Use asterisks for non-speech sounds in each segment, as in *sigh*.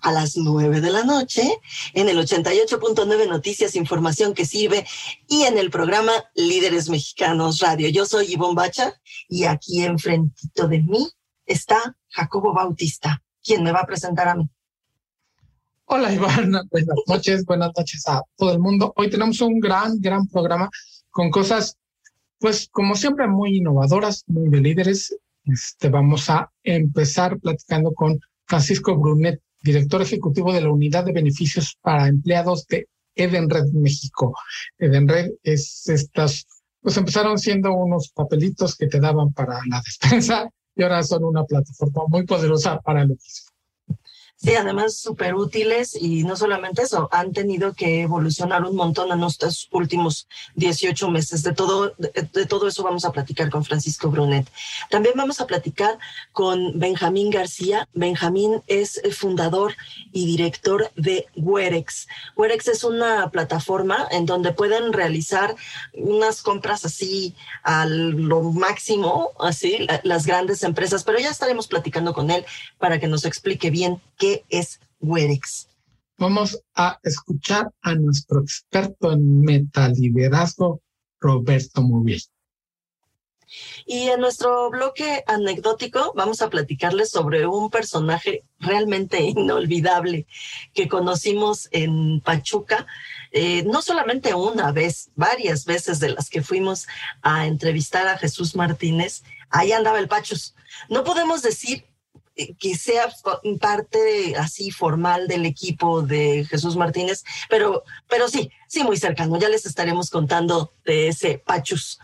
a las 9 de la noche en el 88.9 Noticias, Información que sirve y en el programa Líderes Mexicanos Radio. Yo soy Ivonne Bacha y aquí enfrentito de mí está Jacobo Bautista, quien me va a presentar a mí. Hola Iván, *laughs* buenas noches, buenas noches a todo el mundo. Hoy tenemos un gran, gran programa con cosas, pues como siempre, muy innovadoras, muy de líderes. Este, vamos a empezar platicando con Francisco Brunet, director ejecutivo de la Unidad de Beneficios para Empleados de Edenred México. Edenred es estas, pues empezaron siendo unos papelitos que te daban para la *laughs* despensa y ahora son una plataforma muy poderosa para lo mismo. Sí, además súper útiles y no solamente eso, han tenido que evolucionar un montón en estos últimos 18 meses. De todo, de, todo eso vamos a platicar con Francisco Brunet. También vamos a platicar con Benjamín García. Benjamín es fundador y director de Werex. Werex es una plataforma en donde pueden realizar unas compras así a lo máximo, así, las grandes empresas, pero ya estaremos platicando con él para que nos explique bien qué es Werex. Vamos a escuchar a nuestro experto en metaliderazgo, Roberto Móvil. Y en nuestro bloque anecdótico vamos a platicarles sobre un personaje realmente *laughs* inolvidable que conocimos en Pachuca, eh, no solamente una vez, varias veces de las que fuimos a entrevistar a Jesús Martínez, ahí andaba el Pachus. No podemos decir que sea parte así formal del equipo de Jesús Martínez, pero, pero sí, sí, muy cercano. Ya les estaremos contando de ese Pachus.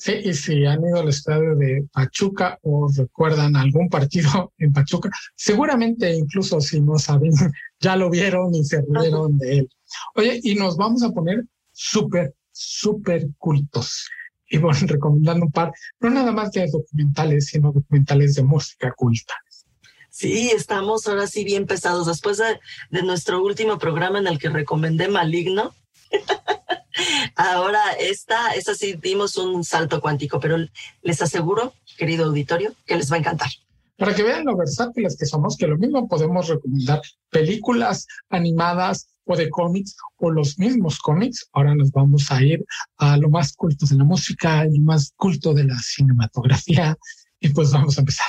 Sí, y si han ido al estadio de Pachuca o recuerdan algún partido en Pachuca, seguramente incluso si no saben, *laughs* ya lo vieron y se rieron de él. Oye, y nos vamos a poner súper, súper cultos. Y bueno, *laughs* recomendando un par, no nada más de documentales, sino documentales de música culta. Sí, estamos ahora sí bien pesados. Después de, nuestro último programa en el que recomendé Maligno, *laughs* ahora esta, esta sí dimos un salto cuántico, pero les aseguro, querido auditorio, que les va a encantar. Para que vean lo versátiles que somos, que lo mismo podemos recomendar películas animadas o de cómics o los mismos cómics. Ahora nos vamos a ir a lo más culto de la música y lo más culto de la cinematografía. Y pues vamos a empezar.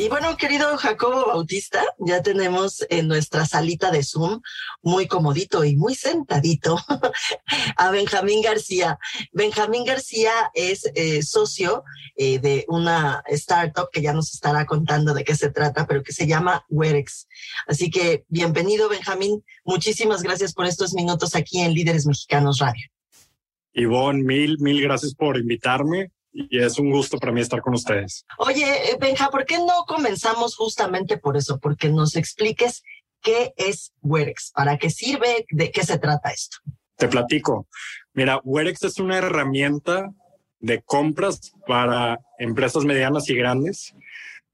Y bueno, querido Jacobo Bautista, ya tenemos en nuestra salita de Zoom, muy comodito y muy sentadito, *laughs* a Benjamín García. Benjamín García es eh, socio eh, de una startup que ya nos estará contando de qué se trata, pero que se llama Werex. Así que bienvenido, Benjamín. Muchísimas gracias por estos minutos aquí en Líderes Mexicanos Radio. Ivonne, mil, mil gracias por invitarme y es un gusto para mí estar con ustedes. Oye, eh, Benja, ¿por qué no comenzamos justamente por eso? Porque nos expliques qué es Werex, para qué sirve, de qué se trata esto. Te platico. Mira, Werex es una herramienta de compras para empresas medianas y grandes,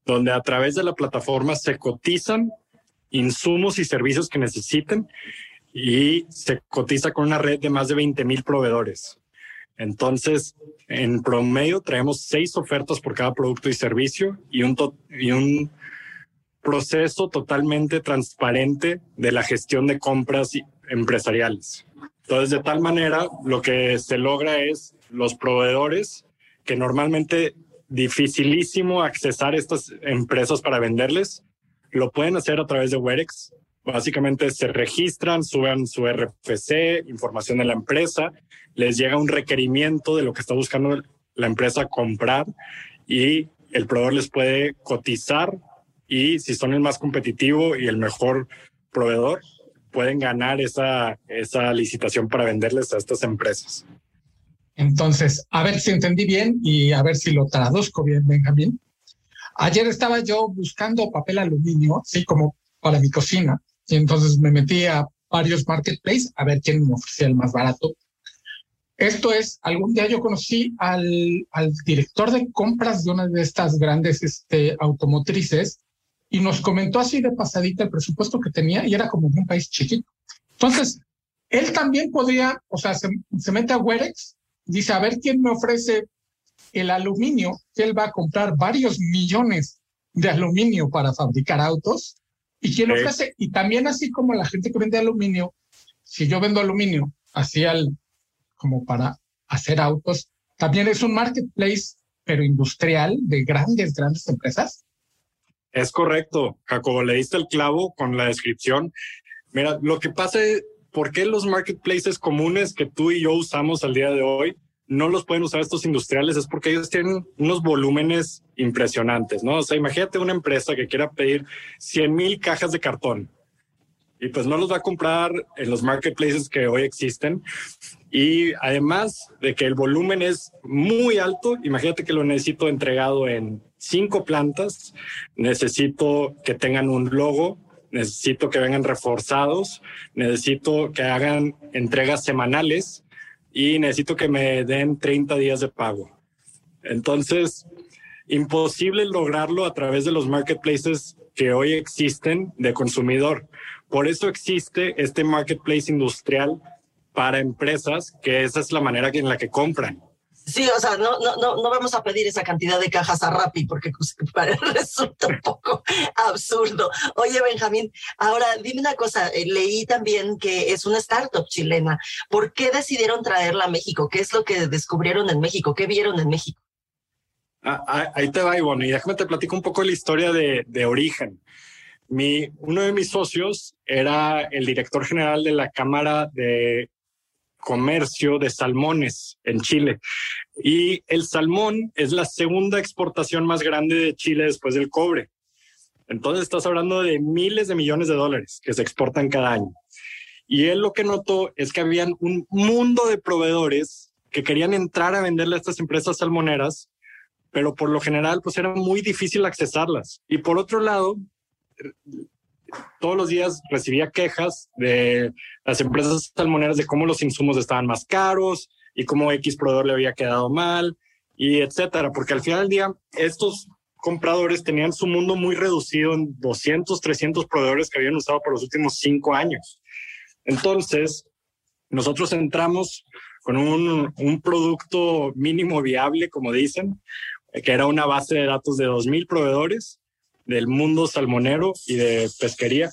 donde a través de la plataforma se cotizan insumos y servicios que necesiten y se cotiza con una red de más de 20 mil proveedores. Entonces, en promedio traemos seis ofertas por cada producto y servicio y un, proceso totalmente transparente de la gestión de compras empresariales. Entonces, de tal manera, lo que se logra es los proveedores que normalmente dificilísimo accesar estas empresas para venderles, lo pueden hacer a través de Werex. Básicamente se registran, suben su RFC, información de la empresa les llega un requerimiento de lo que está buscando la empresa comprar y el proveedor les puede cotizar y si son el más competitivo y el mejor proveedor, pueden ganar esa, esa licitación para venderles a estas empresas. Entonces, a ver si entendí bien y a ver si lo traduzco bien, Benjamín. Ayer estaba yo buscando papel aluminio, así como para mi cocina, y entonces me metí a varios marketplaces a ver quién me ofrecía el más barato. Esto es, algún día yo conocí al, al director de compras de una de estas grandes este, automotrices y nos comentó así de pasadita el presupuesto que tenía y era como un país chiquito. Entonces, él también podría, o sea, se, se mete a Werex, dice, a ver quién me ofrece el aluminio, que él va a comprar varios millones de aluminio para fabricar autos y quién ofrece, y también así como la gente que vende aluminio, si yo vendo aluminio así al, como para hacer autos, también es un marketplace, pero industrial de grandes, grandes empresas. Es correcto, Jacobo, le diste el clavo con la descripción. Mira, lo que pasa es, ¿por qué los marketplaces comunes que tú y yo usamos al día de hoy no los pueden usar estos industriales? Es porque ellos tienen unos volúmenes impresionantes, ¿no? O sea, imagínate una empresa que quiera pedir 100 mil cajas de cartón y pues no los va a comprar en los marketplaces que hoy existen. Y además de que el volumen es muy alto, imagínate que lo necesito entregado en cinco plantas, necesito que tengan un logo, necesito que vengan reforzados, necesito que hagan entregas semanales y necesito que me den 30 días de pago. Entonces, imposible lograrlo a través de los marketplaces que hoy existen de consumidor. Por eso existe este marketplace industrial para empresas, que esa es la manera en la que compran. Sí, o sea, no, no, no, no vamos a pedir esa cantidad de cajas a Rappi porque pues, *laughs* resulta un poco absurdo. Oye, Benjamín, ahora dime una cosa, eh, leí también que es una startup chilena. ¿Por qué decidieron traerla a México? ¿Qué es lo que descubrieron en México? ¿Qué vieron en México? Ah, ah ahí te va, Ivonne, y déjame te platico un poco la historia de, de origen. Mi, uno de mis socios era el director general de la Cámara de comercio de salmones en Chile. Y el salmón es la segunda exportación más grande de Chile después del cobre. Entonces estás hablando de miles de millones de dólares que se exportan cada año. Y él lo que notó es que habían un mundo de proveedores que querían entrar a venderle a estas empresas salmoneras, pero por lo general pues era muy difícil accesarlas. Y por otro lado, todos los días recibía quejas de las empresas salmoneras de cómo los insumos estaban más caros y cómo X proveedor le había quedado mal y etcétera, porque al final del día estos compradores tenían su mundo muy reducido en 200, 300 proveedores que habían usado por los últimos cinco años. Entonces, nosotros entramos con un, un producto mínimo viable, como dicen, que era una base de datos de 2.000 proveedores del mundo salmonero y de pesquería.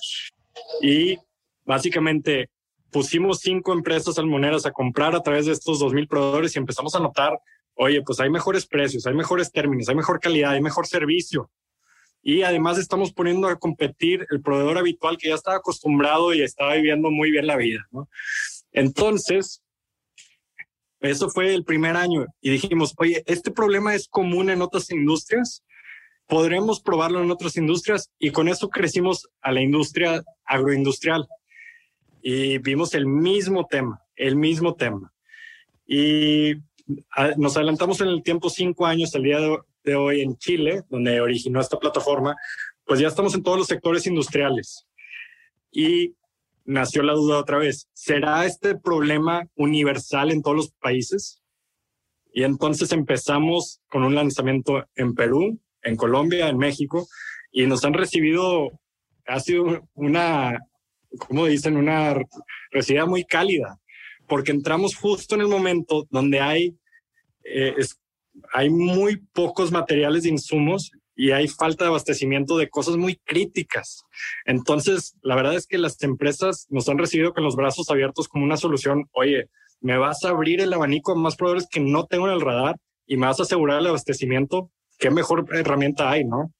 Y básicamente pusimos cinco empresas salmoneras a comprar a través de estos dos mil proveedores y empezamos a notar, oye, pues hay mejores precios, hay mejores términos, hay mejor calidad, hay mejor servicio. Y además estamos poniendo a competir el proveedor habitual que ya estaba acostumbrado y estaba viviendo muy bien la vida. Entonces, eso fue el primer año y dijimos, oye, este problema es común en otras industrias podremos probarlo en otras industrias y con eso crecimos a la industria agroindustrial y vimos el mismo tema, el mismo tema. Y ah, nos adelantamos en el tiempo cinco años, el día de hoy en Chile, donde originó esta plataforma, pues ya estamos en todos los sectores industriales. Y nació la duda otra vez, ¿será este problema universal en todos los países? Y entonces empezamos con un lanzamiento en Perú, en Colombia, en México, y nos han recibido, ha sido una, como dicen, una recibida muy cálida, porque entramos justo en el momento donde hay, eh, hay muy pocos materiales de insumos y hay falta de abastecimiento de cosas muy críticas. Entonces, la verdad es que las empresas nos han recibido con los brazos abiertos como una solución, oye, me vas a abrir el abanico a más proveedores que no tengo en el radar y me vas a asegurar el abastecimiento qué mejor herramienta hay, ¿no?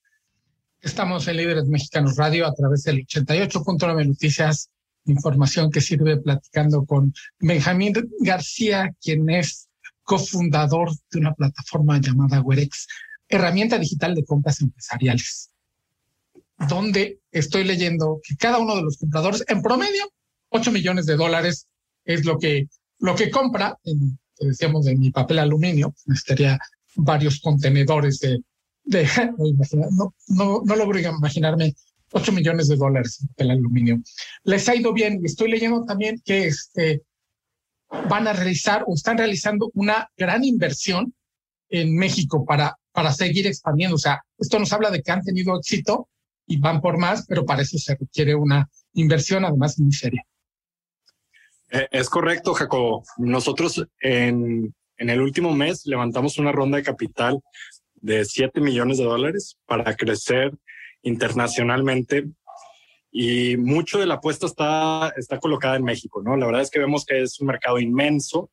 Estamos en Líderes Mexicanos Radio a través del 88.9 Noticias, información que sirve platicando con Benjamín García, quien es cofundador de una plataforma llamada Werex, herramienta digital de compras empresariales, donde estoy leyendo que cada uno de los compradores, en promedio, 8 millones de dólares es lo que, lo que compra, en, decíamos, de mi papel aluminio, necesitaría varios contenedores de, *laughs* no, no, no logro imaginarme 8 millones de dólares papel aluminio. Les ha ido bien estoy leyendo también que este, van a realizar o están realizando una gran inversión en México para, para seguir expandiendo. O sea, esto nos habla de que han tenido éxito y van por más, pero para eso se requiere una inversión además muy seria. Eh, es correcto, Jacobo. Nosotros en, en el último mes levantamos una ronda de capital de 7 millones de dólares para crecer internacionalmente y mucho de la apuesta está, está colocada en México, ¿no? La verdad es que vemos que es un mercado inmenso,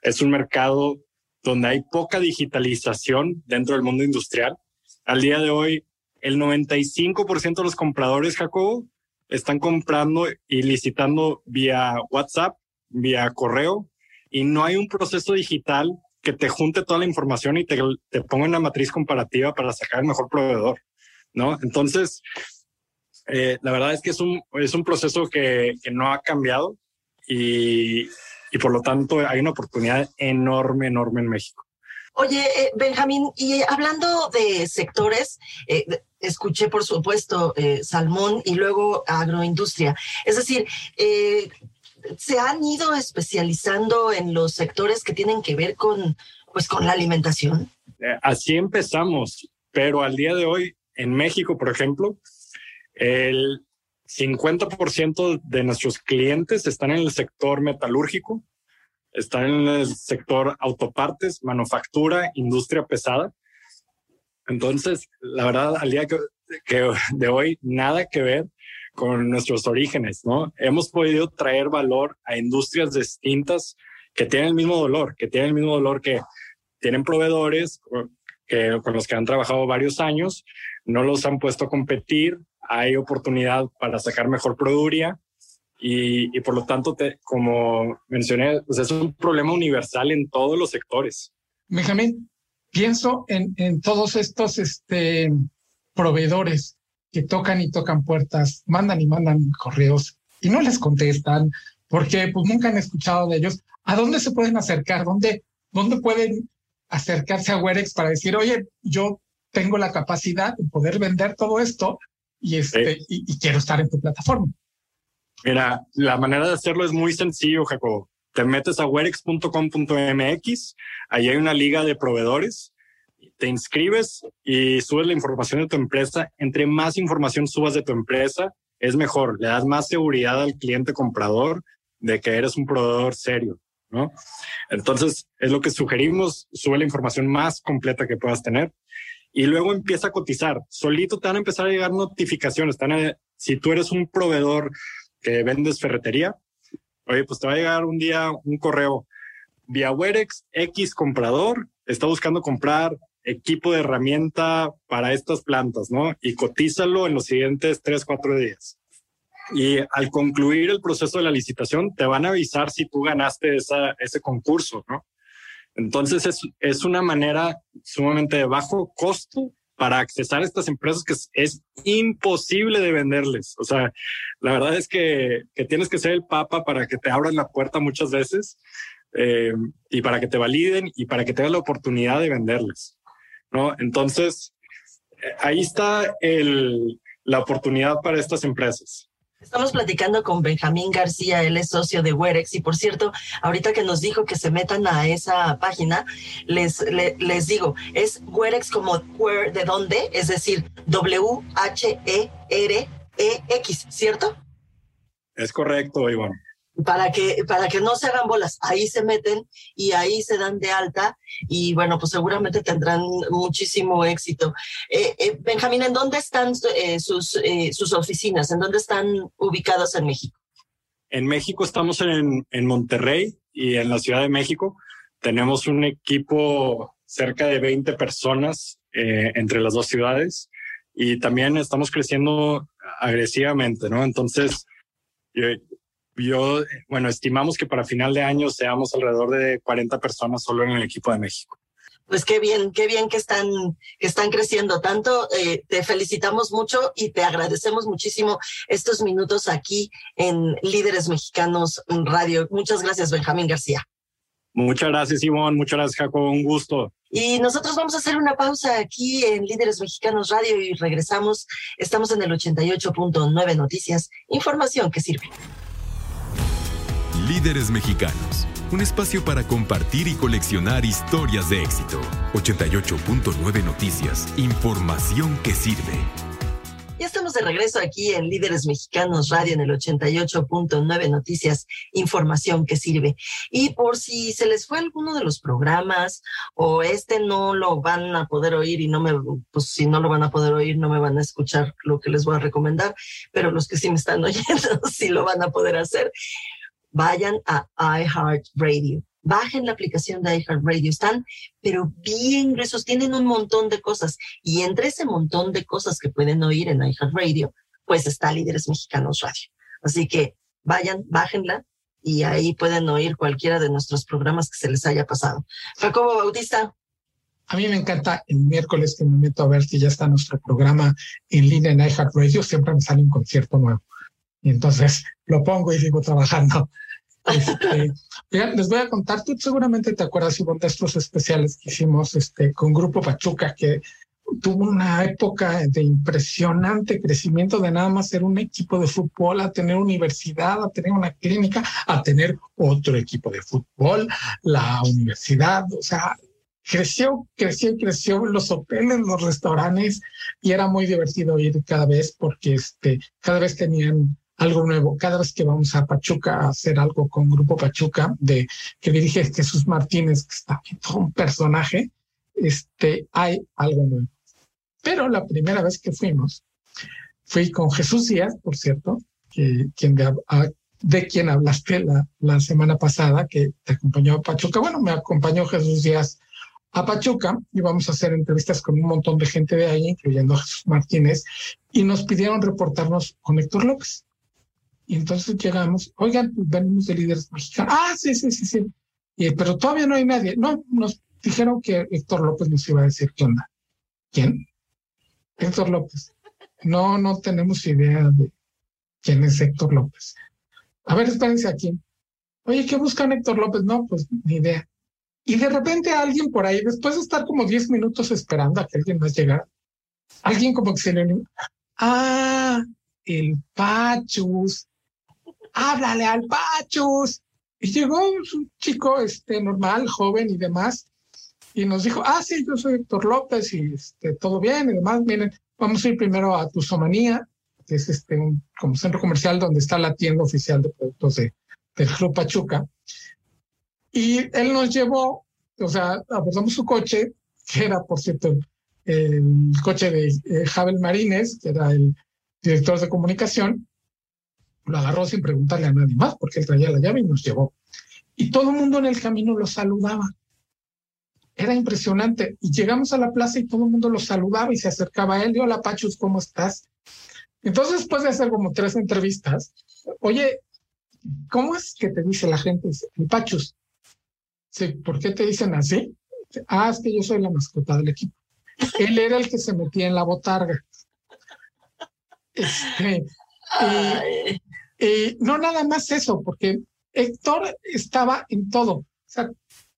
es un mercado donde hay poca digitalización dentro del mundo industrial. Al día de hoy, el 95% de los compradores, Jacobo, están comprando y licitando vía WhatsApp, vía correo, y no hay un proceso digital que te junte toda la información y te, te ponga una matriz comparativa para sacar el mejor proveedor, ¿no? Entonces, eh, la verdad es que es un, es un proceso que, que no ha cambiado y, y por lo tanto hay una oportunidad enorme, enorme en México. Oye, eh, Benjamín, y hablando de sectores, eh, escuché por supuesto salmón y luego agroindustria. Es decir, se han ido especializando en los sectores que tienen que ver con, pues, con la alimentación. así empezamos, pero al día de hoy en México, por ejemplo, el 50% de nuestros clientes están en el sector metalúrgico, están en el sector autopartes, manufactura, industria pesada. Entonces, la verdad, al día que, de hoy, nada que ver con nuestros orígenes, ¿no? Hemos podido traer valor a industrias distintas que tienen el mismo dolor, que tienen el mismo dolor que tienen proveedores que, con los que han trabajado varios años, no los han puesto a competir, hay oportunidad para sacar mejor productividad y, por lo tanto, como mencioné, pues es un problema universal en todos los sectores. Benjamín, pienso en, en todos estos este, proveedores que tocan y tocan puertas, mandan y mandan correos y no les contestan porque pues nunca han escuchado de ellos. ¿A dónde se pueden acercar? ¿Dónde, dónde pueden acercarse a Werex para decir, oye, yo tengo la capacidad de poder vender todo esto y, este, y, quiero estar en tu plataforma. Mira, la manera de hacerlo es muy sencillo, Jacobo. Te metes a werex.com.mx, ahí hay una liga de proveedores, te inscribes y subes la información de tu empresa. Entre más información subas de tu empresa, es mejor. Le das más seguridad al cliente comprador de que eres un proveedor serio, ¿no? Entonces, es lo que sugerimos, sube la información más completa que puedas tener y luego empieza a cotizar. Solito te van a empezar a llegar notificaciones. si tú eres un proveedor que vendes ferretería, oye, pues te va a llegar un día un correo vía Werex, X comprador, está buscando comprar equipo de herramienta para estas plantas, ¿no? Y cotízalo en los siguientes tres, cuatro días. Y al concluir el proceso de la licitación, te van a avisar si tú ganaste esa, ese concurso, ¿no? Entonces es, es una manera sumamente de bajo costo para accesar a estas empresas que es, imposible de venderles. O sea, la verdad es que, que, tienes que ser el papa para que te abran la puerta muchas veces eh, y para que te validen y para que tengas la oportunidad de venderles. ¿No? Entonces, eh, ahí está el, la oportunidad para estas empresas. Estamos platicando con Benjamín García, él es socio de Werex y por cierto, ahorita que nos dijo que se metan a esa página, les, les, digo, es Werex como de dónde, es decir, W-H-E-R-E-X, ¿cierto? Es correcto, Iván para que, para que no se hagan bolas. Ahí se meten y ahí se dan de alta y bueno, pues seguramente tendrán muchísimo éxito. Eh, eh, Benjamín, ¿en dónde están eh, sus, sus oficinas? ¿En dónde están ubicadas en México? En México estamos en, en Monterrey y en la Ciudad de México. Tenemos un equipo cerca de 20 personas entre las dos ciudades y también estamos creciendo agresivamente, ¿no? Entonces, yo, bueno, estimamos que para final de año seamos alrededor de 40 personas solo en el equipo de México. Pues qué bien, qué bien que están, que están creciendo tanto. Eh, te felicitamos mucho y te agradecemos muchísimo estos minutos aquí en Líderes Mexicanos Radio. Muchas gracias, Benjamín García. Muchas gracias, Ivonne. Muchas gracias, Jacobo. Un gusto. Y nosotros vamos a hacer una pausa aquí en Líderes Mexicanos Radio y regresamos. Estamos en el 88.9 Noticias, información que sirve. Líderes Mexicanos un espacio para compartir y coleccionar historias de éxito. 88.9 Noticias, información que sirve. Ya estamos de regreso aquí en Líderes Mexicanos Radio en el 88.9 Noticias, información que sirve. Y por si se les fue alguno de los programas o este no lo van a poder oír y no me, pues si no lo van a poder oír, no me van a escuchar lo que les voy a recomendar, pero los que sí me están *laughs* oyendo sí lo van a poder hacer vayan a iHeartRadio. Bajen la aplicación de iHeartRadio. Están, pero bien gruesos. Tienen un montón de cosas. Y entre ese montón de cosas que pueden oír en iHeartRadio, pues está Líderes Mexicanos Radio. Así que vayan, bájenla y ahí pueden oír cualquiera de nuestros programas que se les haya pasado. Jacobo Bautista. A mí me encanta el miércoles que me meto a ver si ya está nuestro programa en línea en iHeartRadio. Siempre me sale un concierto nuevo. Y entonces lo pongo y sigo trabajando. Este, les voy a contar, tú seguramente te acuerdas, Ivonne, de estos especiales que hicimos este, con Grupo Pachuca, que tuvo una época de impresionante crecimiento de nada más ser un equipo de fútbol, a tener universidad, a tener una clínica, a tener otro equipo de fútbol, la universidad, o sea, creció, creció creció los hoteles, los restaurantes y era muy divertido ir cada vez porque este, cada vez tenían algo nuevo. Cada vez que vamos a Pachuca a hacer algo con Grupo Pachuca, de que dirige Jesús Martínez, que está un personaje, este, hay algo nuevo. Pero la primera vez que fuimos, fui con Jesús Díaz, por cierto, que, de, de quien hablaste la, la semana pasada, que te acompañó a Pachuca. Bueno, me acompañó Jesús Díaz a Pachuca y vamos a hacer entrevistas con un montón de gente de ahí, incluyendo a Jesús Martínez, y nos pidieron reportarnos con Héctor López. Y entonces llegamos, oigan, venimos de líderes mexicanos. Ah, sí, sí, sí, sí. Pero todavía no hay nadie. No, nos dijeron que Héctor López nos iba a decir qué onda. ¿Quién? Héctor López. No, no tenemos idea de quién es Héctor López. A ver, espérense aquí. Oye, ¿qué buscan Héctor López? No, pues ni idea. Y de repente alguien por ahí, después de estar como 10 minutos esperando a que alguien más llegara, alguien como que se le... Ah, el Pachus háblale al Pachus. Y llegó un chico este, normal, joven y demás, y nos dijo, ah, sí, yo soy Héctor López y este, todo bien y demás. Miren, vamos a ir primero a Tuzomanía, que es este, un como centro comercial donde está la tienda oficial de productos de, del Club Pachuca. Y él nos llevó, o sea, abordamos su coche, que era, por cierto, el, coche de eh, Javel Marínez, que era el director de comunicación, lo agarró sin preguntarle a nadie más, porque él traía la llave y nos llevó. Y todo el mundo en el camino lo saludaba. Era impresionante. Y llegamos a la plaza y todo el mundo lo saludaba y se acercaba a él. Y hola, Pachus, ¿cómo estás? Entonces, después de hacer como tres entrevistas, oye, ¿cómo es que te dice la gente? Pachus. Sí, ¿por qué te dicen así? Ah, es que yo soy la mascota del equipo. Él era el que se metía en la botarga. Este, y, no nada más eso, porque Héctor estaba en todo. O sea,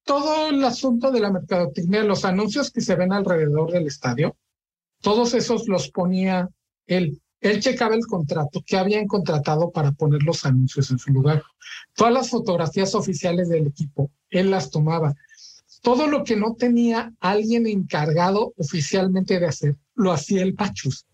todo el asunto de la mercadotecnia, los anuncios que se ven alrededor del estadio, todos esos los ponía él. Él checaba el contrato que habían contratado para poner los anuncios en su lugar. Todas las fotografías oficiales del equipo, él las tomaba. Todo lo que no tenía alguien encargado oficialmente de hacer, lo hacía el Pachus.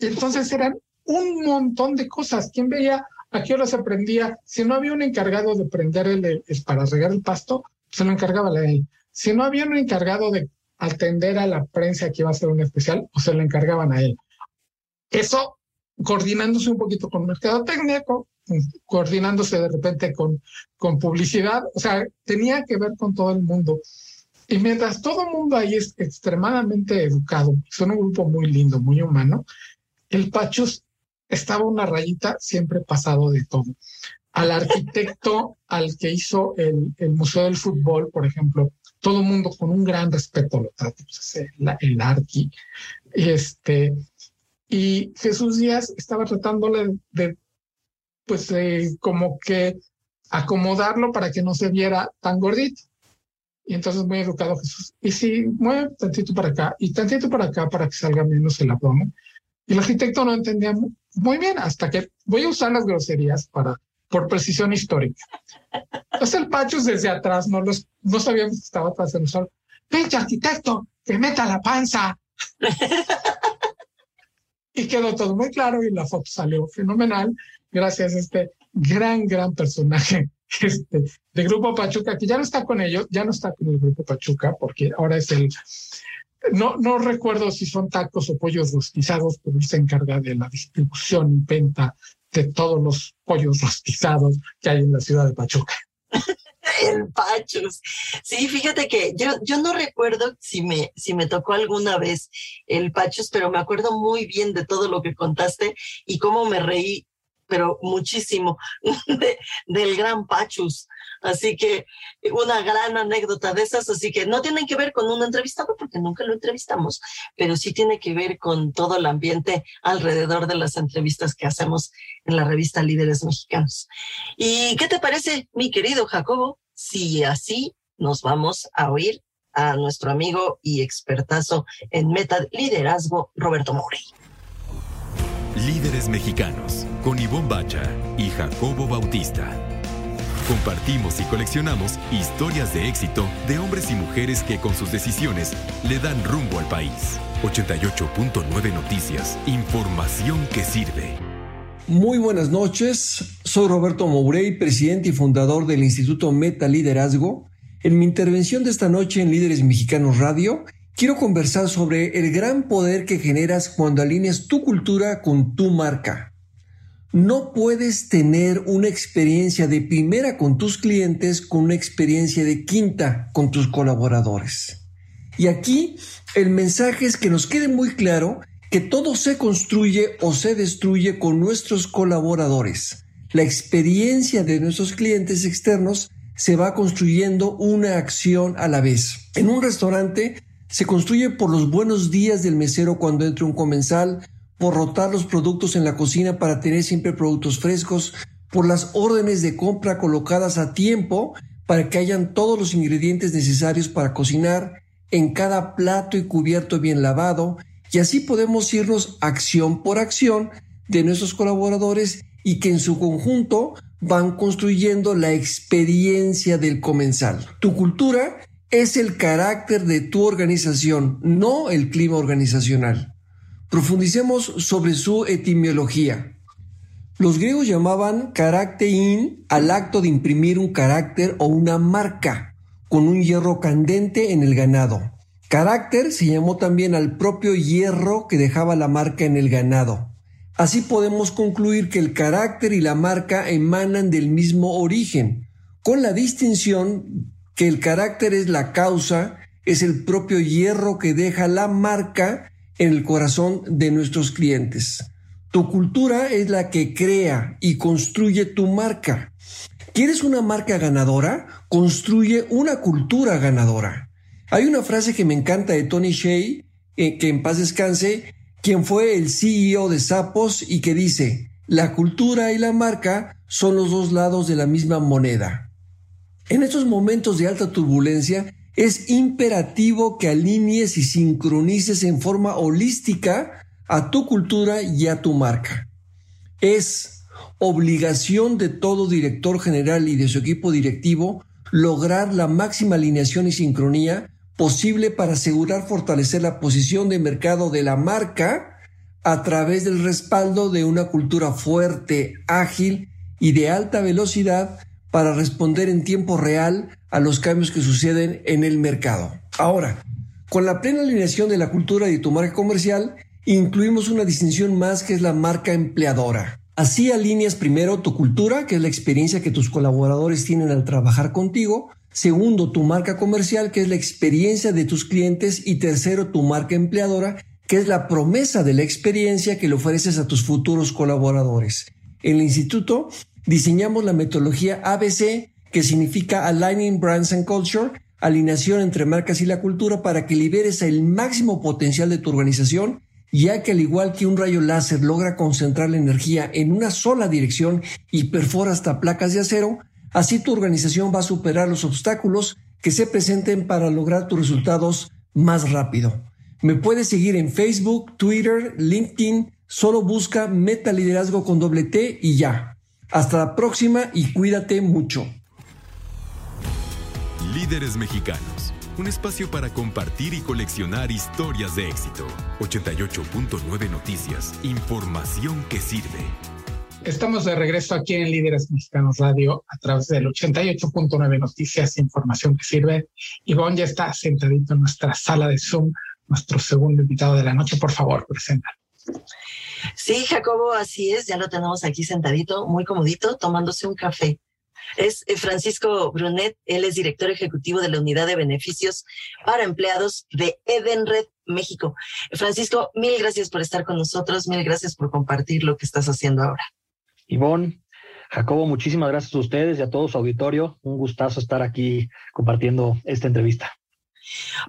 Entonces eran un montón de cosas. ¿Quién veía a qué hora se prendía? Si no había un encargado de prender el, para regar el pasto, se lo encargaba la él. Si no había un encargado de atender a la prensa que iba a hacer un especial, pues se lo encargaban a él. Eso coordinándose un poquito con mercado técnico, coordinándose de repente con, con publicidad, o sea, tenía que ver con todo el mundo. Y mientras todo el mundo ahí es extremadamente educado, son un grupo muy lindo, muy humano, el Pachus estaba una rayita siempre pasado de todo. Al arquitecto, *laughs* al que hizo el, Museo del Fútbol, por ejemplo, todo el mundo con un gran respeto lo trata, pues, el, el arqui. Este, y Jesús Díaz estaba tratándole de, pues, como que acomodarlo para que no se viera tan gordito. Y entonces muy educado Jesús. Y si mueve tantito para acá y tantito para acá para que salga menos el abdomen. Y el arquitecto no entendía muy bien hasta que voy a usar las groserías para por precisión histórica. Entonces el Pachus desde atrás no los no sabíamos que estaba atrás de nosotros. Pinche arquitecto, que meta la panza. y quedó todo muy claro y la foto salió fenomenal gracias a este gran, gran personaje este, de Grupo Pachuca, que ya no está con ellos, ya no está con el Grupo Pachuca, porque ahora es el... No, no recuerdo si son tacos o pollos rostizados, pero él se encarga de la distribución y venta de todos los pollos rostizados que hay en la ciudad de Pachuca. *laughs* el Pachus. Sí, fíjate que yo, yo no recuerdo si me, si me tocó alguna vez el Pachus, pero me acuerdo muy bien de todo lo que contaste y cómo me reí pero muchísimo *laughs* del gran Pachus. Así que una gran anécdota de esas, así que no tienen que ver con un entrevistado porque nunca lo entrevistamos, pero sí tiene que ver con todo el ambiente alrededor de las entrevistas que hacemos en la revista Líderes Mexicanos. ¿Y qué te parece, mi querido Jacobo, si así nos vamos a oír a nuestro amigo y expertazo en meta liderazgo, Roberto Morey? Líderes Mexicanos, con Ivonne Bacha y Jacobo Bautista. Compartimos y coleccionamos historias de éxito de hombres y mujeres que con sus decisiones le dan rumbo al país. 88.9 Noticias, información que sirve. Muy buenas noches, soy Roberto Mourey, presidente y fundador del Instituto Meta Liderazgo. En mi intervención de esta noche en Líderes Mexicanos Radio, Quiero conversar sobre el gran poder que generas cuando alineas tu cultura con tu marca. No puedes tener una experiencia de primera con tus clientes con una experiencia de quinta con tus colaboradores. Y aquí el mensaje es que nos quede muy claro que todo se construye o se destruye con nuestros colaboradores. La experiencia de nuestros clientes externos se va construyendo una acción a la vez. En un restaurante se construye por los buenos días del mesero cuando entra un comensal, por rotar los productos en la cocina para tener siempre productos frescos, por las órdenes de compra colocadas a tiempo para que hayan todos los ingredientes necesarios para cocinar, en cada plato y cubierto bien lavado, y así podemos irnos acción por acción de nuestros colaboradores y que en su conjunto van construyendo la experiencia del comensal. Tu cultura es el carácter de tu organización, no el clima organizacional. Profundicemos sobre su etimología. Los griegos llamaban caráctein al acto de imprimir un carácter o una marca con un hierro candente en el ganado. Carácter se llamó también al propio hierro que dejaba la marca en el ganado. Así podemos concluir que el carácter y la marca emanan del mismo origen, con la distinción que el carácter es la causa, es el propio hierro que deja la marca en el corazón de nuestros clientes. Tu cultura es la que crea y construye tu marca. ¿Quieres una marca ganadora? Construye una cultura ganadora. Hay una frase que me encanta de Tony Shea, eh, que en paz descanse, quien fue el CEO de Sapos y que dice, la cultura y la marca son los dos lados de la misma moneda. En estos momentos de alta turbulencia es imperativo que alinees y sincronices en forma holística a tu cultura y a tu marca. Es obligación de todo director general y de su equipo directivo lograr la máxima alineación y sincronía posible para asegurar fortalecer la posición de mercado de la marca a través del respaldo de una cultura fuerte, ágil y de alta velocidad para responder en tiempo real a los cambios que suceden en el mercado. Ahora, con la plena alineación de la cultura de tu marca comercial, incluimos una distinción más que es la marca empleadora. Así alineas primero tu cultura, que es la experiencia que tus colaboradores tienen al trabajar contigo. Segundo, tu marca comercial, que es la experiencia de tus clientes. Y tercero, tu marca empleadora, que es la promesa de la experiencia que le ofreces a tus futuros colaboradores. En el instituto diseñamos la metodología ABC, que significa Aligning Brands and Culture, alineación entre marcas y la cultura para que liberes el máximo potencial de tu organización, ya que al igual que un rayo láser logra concentrar la energía en una sola dirección y perfora hasta placas de acero, así tu organización va a superar los obstáculos que se presenten para lograr tus resultados más rápido. Me puedes seguir en Facebook, Twitter, LinkedIn, solo busca Meta Liderazgo con doble T y ya. Hasta la próxima y cuídate mucho. Líderes Mexicanos, un espacio para compartir y coleccionar historias de éxito. 88.9 Noticias, información que sirve. Estamos de regreso aquí en Líderes Mexicanos Radio a través del 88.9 Noticias, información que sirve. Ivonne ya está sentadito en nuestra sala de Zoom, nuestro segundo invitado de la noche. Por favor, presenta. Sí, Jacobo, así es, ya lo tenemos aquí sentadito, muy comodito, tomándose un café es eh, Francisco Brunet, él es director ejecutivo de la Unidad de Beneficios para Empleados de Edenred México. Francisco, mil gracias por estar con nosotros, mil gracias por compartir lo que estás haciendo ahora. Ivonne, Jacobo, muchísimas gracias a ustedes y a todo su auditorio. Un gustazo estar aquí compartiendo esta entrevista.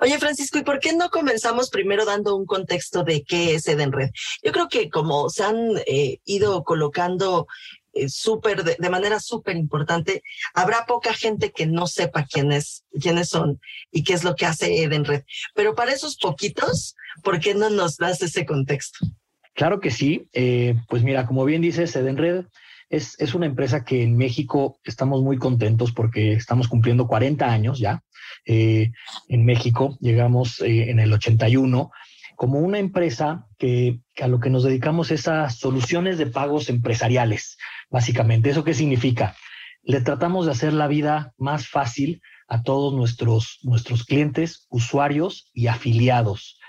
Oye, Francisco, ¿y por qué no comenzamos primero dando un contexto de qué es Edenred? Yo creo que como se han eh, ido colocando eh, súper, de, manera súper importante, habrá poca gente que no sepa quiénes, quiénes son y qué es lo que hace Edenred. Pero para esos poquitos, ¿por qué no nos das ese contexto? Claro que sí. Eh, pues mira, como bien dices, Edenred es, es, una empresa que en México estamos muy contentos porque estamos cumpliendo 40 años ya. Eh, en México llegamos en el 81 como una empresa que, a lo que nos dedicamos es a soluciones de pagos empresariales básicamente. ¿Eso qué significa? Le tratamos de hacer la vida más fácil a todos nuestros, nuestros clientes, usuarios y afiliados.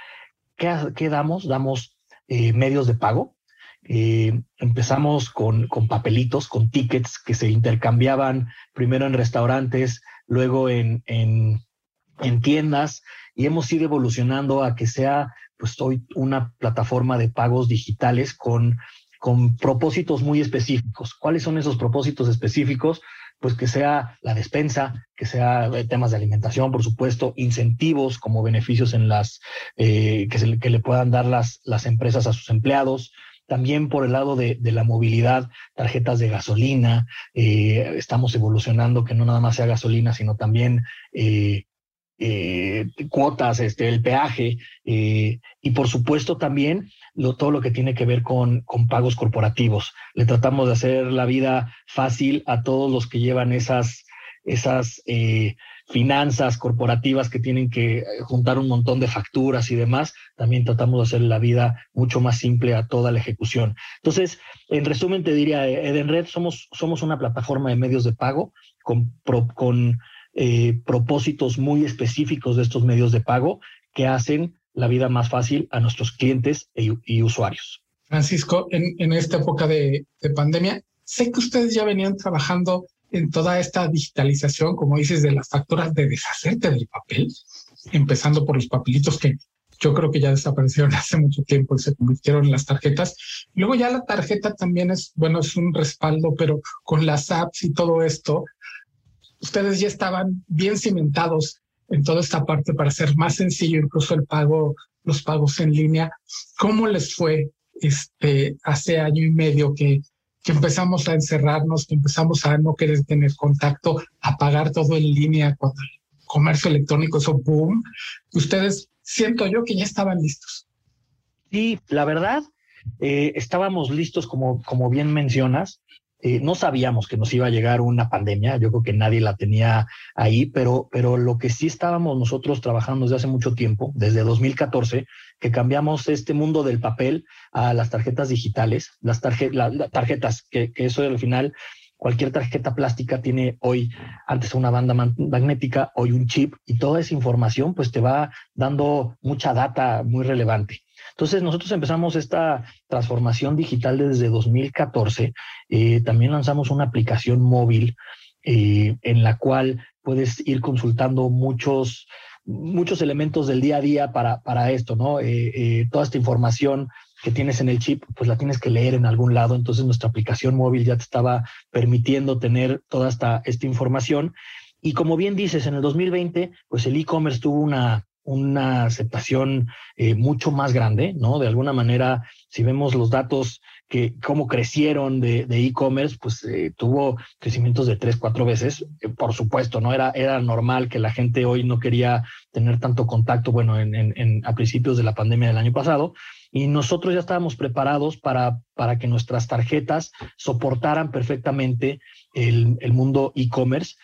¿Qué, damos? Damos eh, medios de pago. Eh, empezamos con, con, papelitos, con tickets que se intercambiaban primero en restaurantes, luego en, en tiendas y hemos ido evolucionando a que sea pues hoy una plataforma de pagos digitales con con propósitos muy específicos. ¿Cuáles son esos propósitos específicos? Pues que sea la despensa, que sea eh, temas de alimentación, por supuesto, incentivos como beneficios en las eh, que, se, que le puedan dar las, las empresas a sus empleados, también por el lado de, de, la movilidad, tarjetas de gasolina, eh, estamos evolucionando que no nada más sea gasolina, sino también eh, eh, cuotas, este, el peaje eh, y por supuesto también lo, todo lo que tiene que ver con, con, pagos corporativos. Le tratamos de hacer la vida fácil a todos los que llevan esas, esas eh, finanzas corporativas que tienen que juntar un montón de facturas y demás. También tratamos de hacer la vida mucho más simple a toda la ejecución. Entonces, en resumen, te diría, Edenred, somos, somos una plataforma de medios de pago con, con eh, propósitos muy específicos de estos medios de pago que hacen la vida más fácil a nuestros clientes e, y usuarios. Francisco, en, esta época de, de, pandemia, sé que ustedes ya venían trabajando en toda esta digitalización, como dices, de las facturas, de deshacerte del papel, empezando por los papelitos que yo creo que ya desaparecieron *laughs* hace mucho tiempo y se convirtieron en las tarjetas. Luego ya la tarjeta también es, bueno, es un respaldo, pero con las apps y todo esto, ustedes ya estaban bien cimentados en toda esta parte para hacer más sencillo incluso el pago, los pagos en línea. ¿Cómo les fue este hace año y medio que, empezamos a encerrarnos, que empezamos a no querer tener contacto, a pagar todo en línea cuando el comercio electrónico eso boom? Ustedes siento yo que ya estaban listos. Sí, la verdad, eh, estábamos listos como, como bien mencionas. Eh, no sabíamos que nos iba a llegar una pandemia, yo creo que nadie la tenía ahí, pero, pero lo que sí estábamos nosotros trabajando desde hace mucho tiempo, desde 2014, que cambiamos este mundo del papel a las tarjetas digitales, las tarjetas, que, que eso al final cualquier tarjeta plástica tiene hoy antes una banda magnética, hoy un chip y toda esa información pues te va dando mucha data muy relevante. Entonces nosotros empezamos esta transformación digital desde 2014. Eh, también lanzamos una aplicación móvil eh, en la cual puedes ir consultando muchos, muchos elementos del día a día para, para esto, ¿no? Eh, toda esta información que tienes en el chip, pues la tienes que leer en algún lado. Entonces nuestra aplicación móvil ya te estaba permitiendo tener toda esta, esta información. y como bien dices, en el 2020, pues el e-commerce tuvo una, una aceptación eh, mucho más grande, ¿no? De alguna manera, si vemos los datos que cómo crecieron de e-commerce, pues eh, tuvo crecimientos de tres, cuatro veces. Eh, por supuesto, ¿no? Era, era normal que la gente hoy no quería tener tanto contacto, bueno, en, en, a principios de la pandemia del año pasado, y nosotros ya estábamos preparados para, para que nuestras tarjetas soportaran perfectamente el, el mundo e-commerce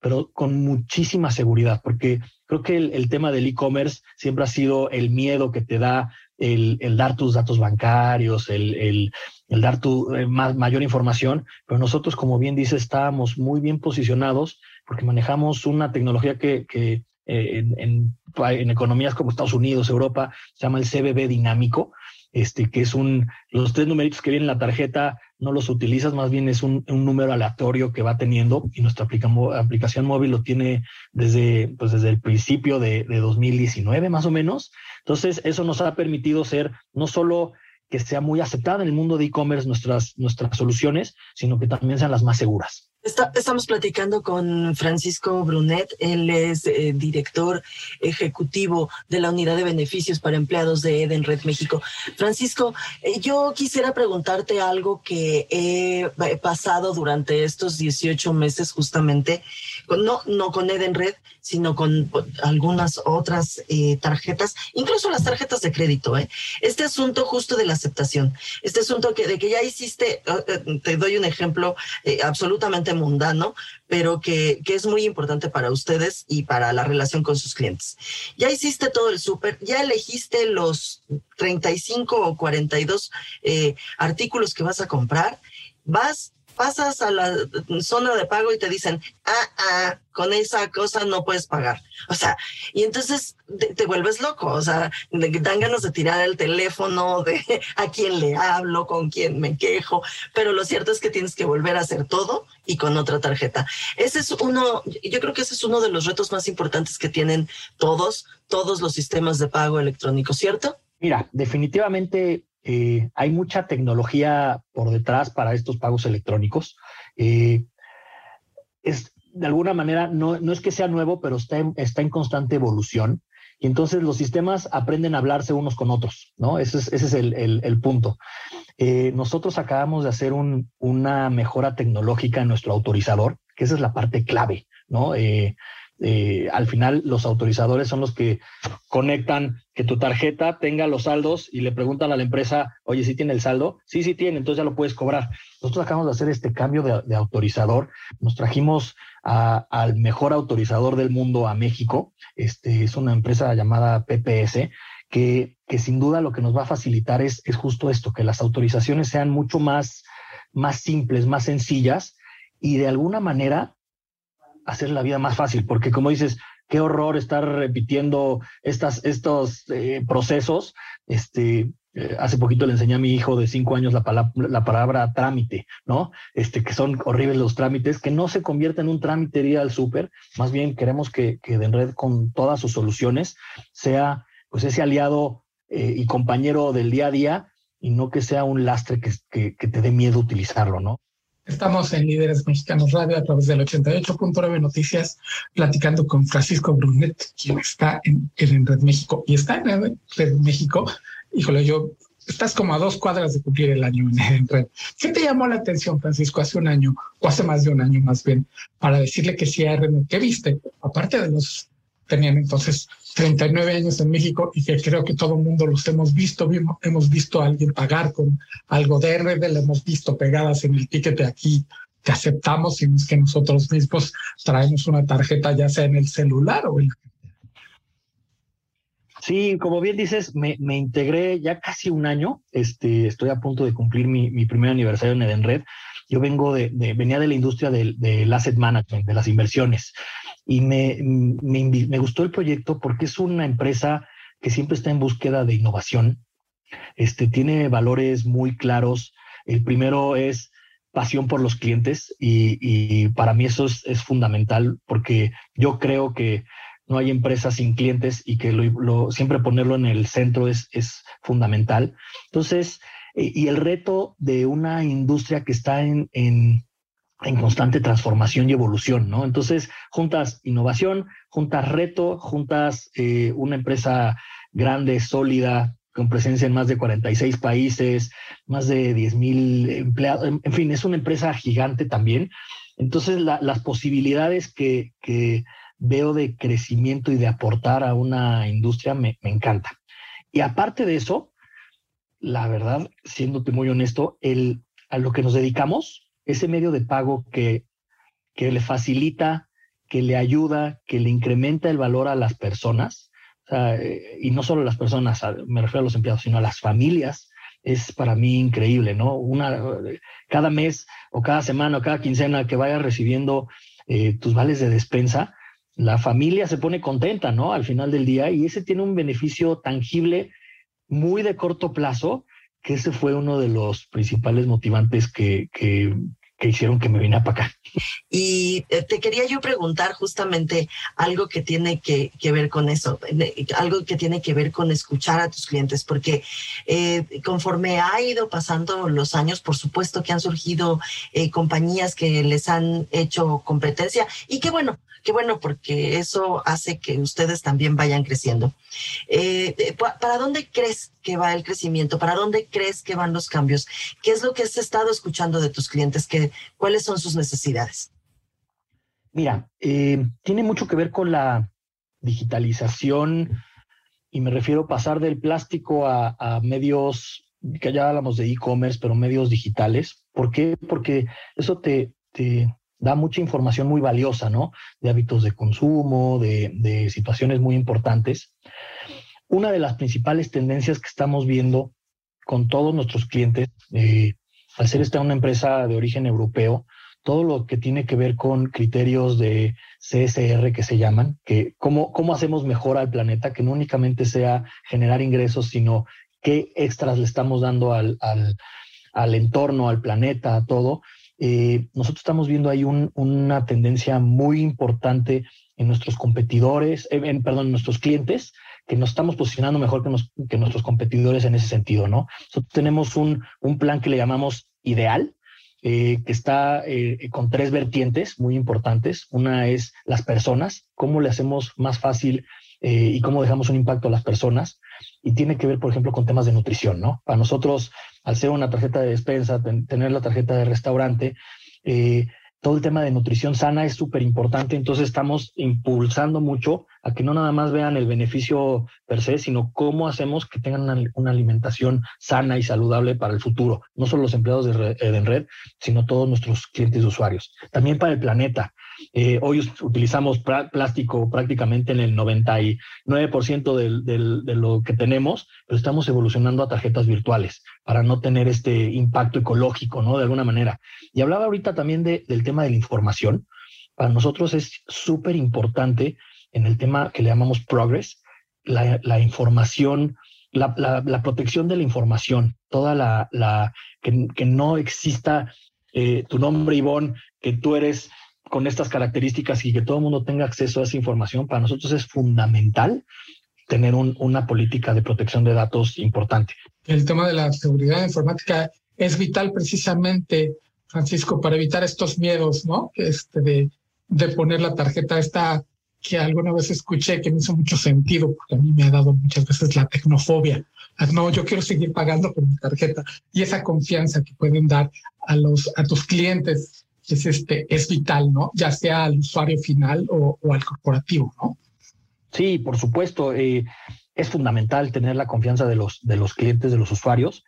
pero con muchísima seguridad, porque creo que el, tema del e-commerce siempre ha sido el miedo que te da el, dar tus datos bancarios, el, dar tu eh, más, mayor información, pero nosotros, como bien dice, estábamos muy bien posicionados porque manejamos una tecnología que, que eh, en, en, economías como Estados Unidos, Europa, se llama el CBB dinámico, este, que es un, los tres numeritos que vienen en la tarjeta no los utilizas, más bien es un, número aleatorio que va teniendo y nuestra aplicación móvil lo tiene desde, pues desde el principio de, de 2019 más o menos. Entonces, eso nos ha permitido ser no solo que sea muy aceptada en el mundo de e-commerce nuestras, nuestras soluciones, sino que también sean las más seguras estamos platicando con Francisco Brunet, él es eh, director ejecutivo de la Unidad de Beneficios para Empleados de Eden Red México. Francisco, eh, yo quisiera preguntarte algo que he pasado durante estos 18 meses justamente, no, no con Eden Red, sino con algunas otras eh, tarjetas, incluso las tarjetas de crédito. Este asunto justo de la aceptación, este asunto que, de que ya hiciste, te doy un ejemplo absolutamente mundano, pero que, que, es muy importante para ustedes y para la relación con sus clientes. Ya hiciste todo el súper, ya elegiste los 35 o 42 eh, artículos que vas a comprar, vas pasas a la zona de pago y te dicen, ah, ah, con esa cosa no puedes pagar. O sea, y entonces te, vuelves loco, o sea, dan ganas de tirar el teléfono, *laughs* de a quién le hablo, con quién me quejo, pero lo cierto es que tienes que volver a hacer todo y con otra tarjeta. Ese es uno, yo creo que ese es uno de los retos más importantes que tienen todos, todos los sistemas de pago electrónico, ¿cierto? Mira, definitivamente eh, hay mucha tecnología por detrás para estos pagos electrónicos. Eh, es, de alguna manera, no, no, es que sea nuevo, pero está en, está en constante evolución. Y entonces los sistemas aprenden a hablarse unos con otros, ¿no? Ese es, ese es el, el, punto. Eh, nosotros acabamos de hacer un, una mejora tecnológica en nuestro autorizador, que esa es la parte clave, ¿no? Al final los autorizadores son los que conectan que tu tarjeta tenga los saldos y le preguntan a la empresa, oye, ¿sí tiene el saldo? Sí, sí tiene, entonces ya lo puedes cobrar. Nosotros acabamos de hacer este cambio de, autorizador. Nos trajimos al mejor autorizador del mundo a México. Este, es una empresa llamada PPS. Que, que sin duda lo que nos va a facilitar es, es justo esto, que las autorizaciones sean mucho más, más simples, más sencillas y de alguna manera hacer la vida más fácil, porque como dices, qué horror estar repitiendo estas, estos eh, procesos. Este, eh, hace poquito le enseñé a mi hijo de cinco años la, la, palabra trámite, ¿no? Este, que son horribles los trámites, que no se convierta en un trámite ir al súper, más bien queremos que, que red con todas sus soluciones sea pues ese aliado eh, y compañero del día a día y no que sea un lastre que, que te dé miedo utilizarlo, ¿no? Estamos en Líderes Mexicanos Radio a través del 88.9 Noticias, platicando con Francisco Brunet, quien está en, en Red México. Y está en Red México, híjole, yo, estás como a dos cuadras de cumplir el año en, Red. ¿Qué te llamó la atención, Francisco, hace un año, o hace más de un año más bien, para decirle que sí a Red? ¿Qué viste? Aparte de los tenían entonces 39 años en México y que creo que todo el mundo los hemos visto, hemos visto a alguien pagar con algo de RD, le hemos visto pegadas en el ticket de aquí que aceptamos y es que nosotros mismos traemos una tarjeta ya sea en el celular o en la Sí, como bien dices, me, integré ya casi un año. Este, estoy a punto de cumplir mi, primer aniversario en Edenred. Yo vengo de, venía de la industria del, del, asset management, de las inversiones y me, me, gustó el proyecto porque es una empresa que siempre está en búsqueda de innovación. Este, tiene valores muy claros. El primero es pasión por los clientes y, para mí eso es, fundamental porque yo creo que no hay empresa sin clientes y que lo, siempre ponerlo en el centro es, es fundamental. Entonces, y el reto de una industria que está en en constante transformación y evolución, ¿no? Entonces, juntas innovación, juntas reto, juntas eh, una empresa grande, sólida, con presencia en más de 46 países, más de 10 mil empleados, en, fin, es una empresa gigante también. Entonces, las posibilidades que, veo de crecimiento y de aportar a una industria me, me encanta. Y aparte de eso, la verdad, siéndote muy honesto, el, a lo que nos dedicamos, ese medio de pago que, que le facilita, que le ayuda, que le incrementa el valor a las personas, eh, y no solo a las personas, me refiero a los empleados, sino a las familias, es para mí increíble, ¿no? Una, cada mes o cada semana o cada quincena que vayas recibiendo eh, tus vales de despensa, la familia se pone contenta, ¿no? Al final del día y ese tiene un beneficio tangible muy de corto plazo, que ese fue uno de los principales motivantes que, que, que hicieron que me viniera para acá. Y eh, te quería yo preguntar justamente algo que tiene que, que, ver con eso, algo que tiene que ver con escuchar a tus clientes, porque eh, conforme ha ido pasando los años, por supuesto que han surgido eh, compañías que les han hecho competencia y que bueno, Qué bueno, porque eso hace que ustedes también vayan creciendo. ¿Para dónde crees que va el crecimiento? ¿Para dónde crees que van los cambios? ¿Qué es lo que has estado escuchando de tus clientes? ¿Qué, ¿Cuáles son sus necesidades? Mira, eh, tiene mucho que ver con la digitalización y me refiero a pasar del plástico a, medios, que ya hablamos de e-commerce, pero medios digitales. ¿Por qué? Porque eso te, te, da mucha información muy valiosa, ¿no? De hábitos de consumo, de, situaciones muy importantes. Una de las principales tendencias que estamos viendo con todos nuestros clientes, eh, al ser esta una empresa de origen europeo, todo lo que tiene que ver con criterios de CSR que se llaman, que cómo, cómo hacemos mejor al planeta, que no únicamente sea generar ingresos, sino qué extras le estamos dando al, al, al entorno, al planeta, a todo, eh, nosotros estamos viendo ahí una tendencia muy importante en nuestros competidores, en, perdón, en nuestros clientes, que nos estamos posicionando mejor que, nuestros competidores en ese sentido, ¿no? Nosotros tenemos un, plan que le llamamos ideal, eh, que está con tres vertientes muy importantes. Una es las personas, cómo le hacemos más fácil y cómo dejamos un impacto a las personas. Y tiene que ver, por ejemplo, con temas de nutrición, ¿no? Para nosotros, al ser una tarjeta de despensa, tener la tarjeta de restaurante, eh, todo el tema de nutrición sana es súper importante, entonces estamos impulsando mucho a que no nada más vean el beneficio per se, sino cómo hacemos que tengan una, alimentación sana y saludable para el futuro, no solo los empleados de Edenred, sino todos nuestros clientes y usuarios. También para el planeta. Eh, hoy utilizamos plástico prácticamente en el 99% de lo que tenemos, pero estamos evolucionando a tarjetas virtuales para no tener este impacto ecológico, ¿no? De alguna manera. Y hablaba ahorita también del tema de la información. Para nosotros es súper importante en el tema que le llamamos progress, la, información, la, protección de la información, toda la, que, no exista eh, tu nombre, Ivonne, que tú eres con estas características y que todo el mundo tenga acceso a esa información, para nosotros es fundamental tener una política de protección de datos importante. El tema de la seguridad informática es vital precisamente, Francisco, para evitar estos miedos, ¿no? Este de, de poner la tarjeta esta que alguna vez escuché que me hizo mucho sentido, porque a mí me ha dado muchas veces la tecnofobia. Ah, no, yo quiero seguir pagando por mi tarjeta y esa confianza que pueden dar a los a tus clientes es este es vital, ¿no? Ya sea al usuario final o, al corporativo, ¿no? Sí, por supuesto. Eh, es fundamental tener la confianza de los de los clientes, de los usuarios,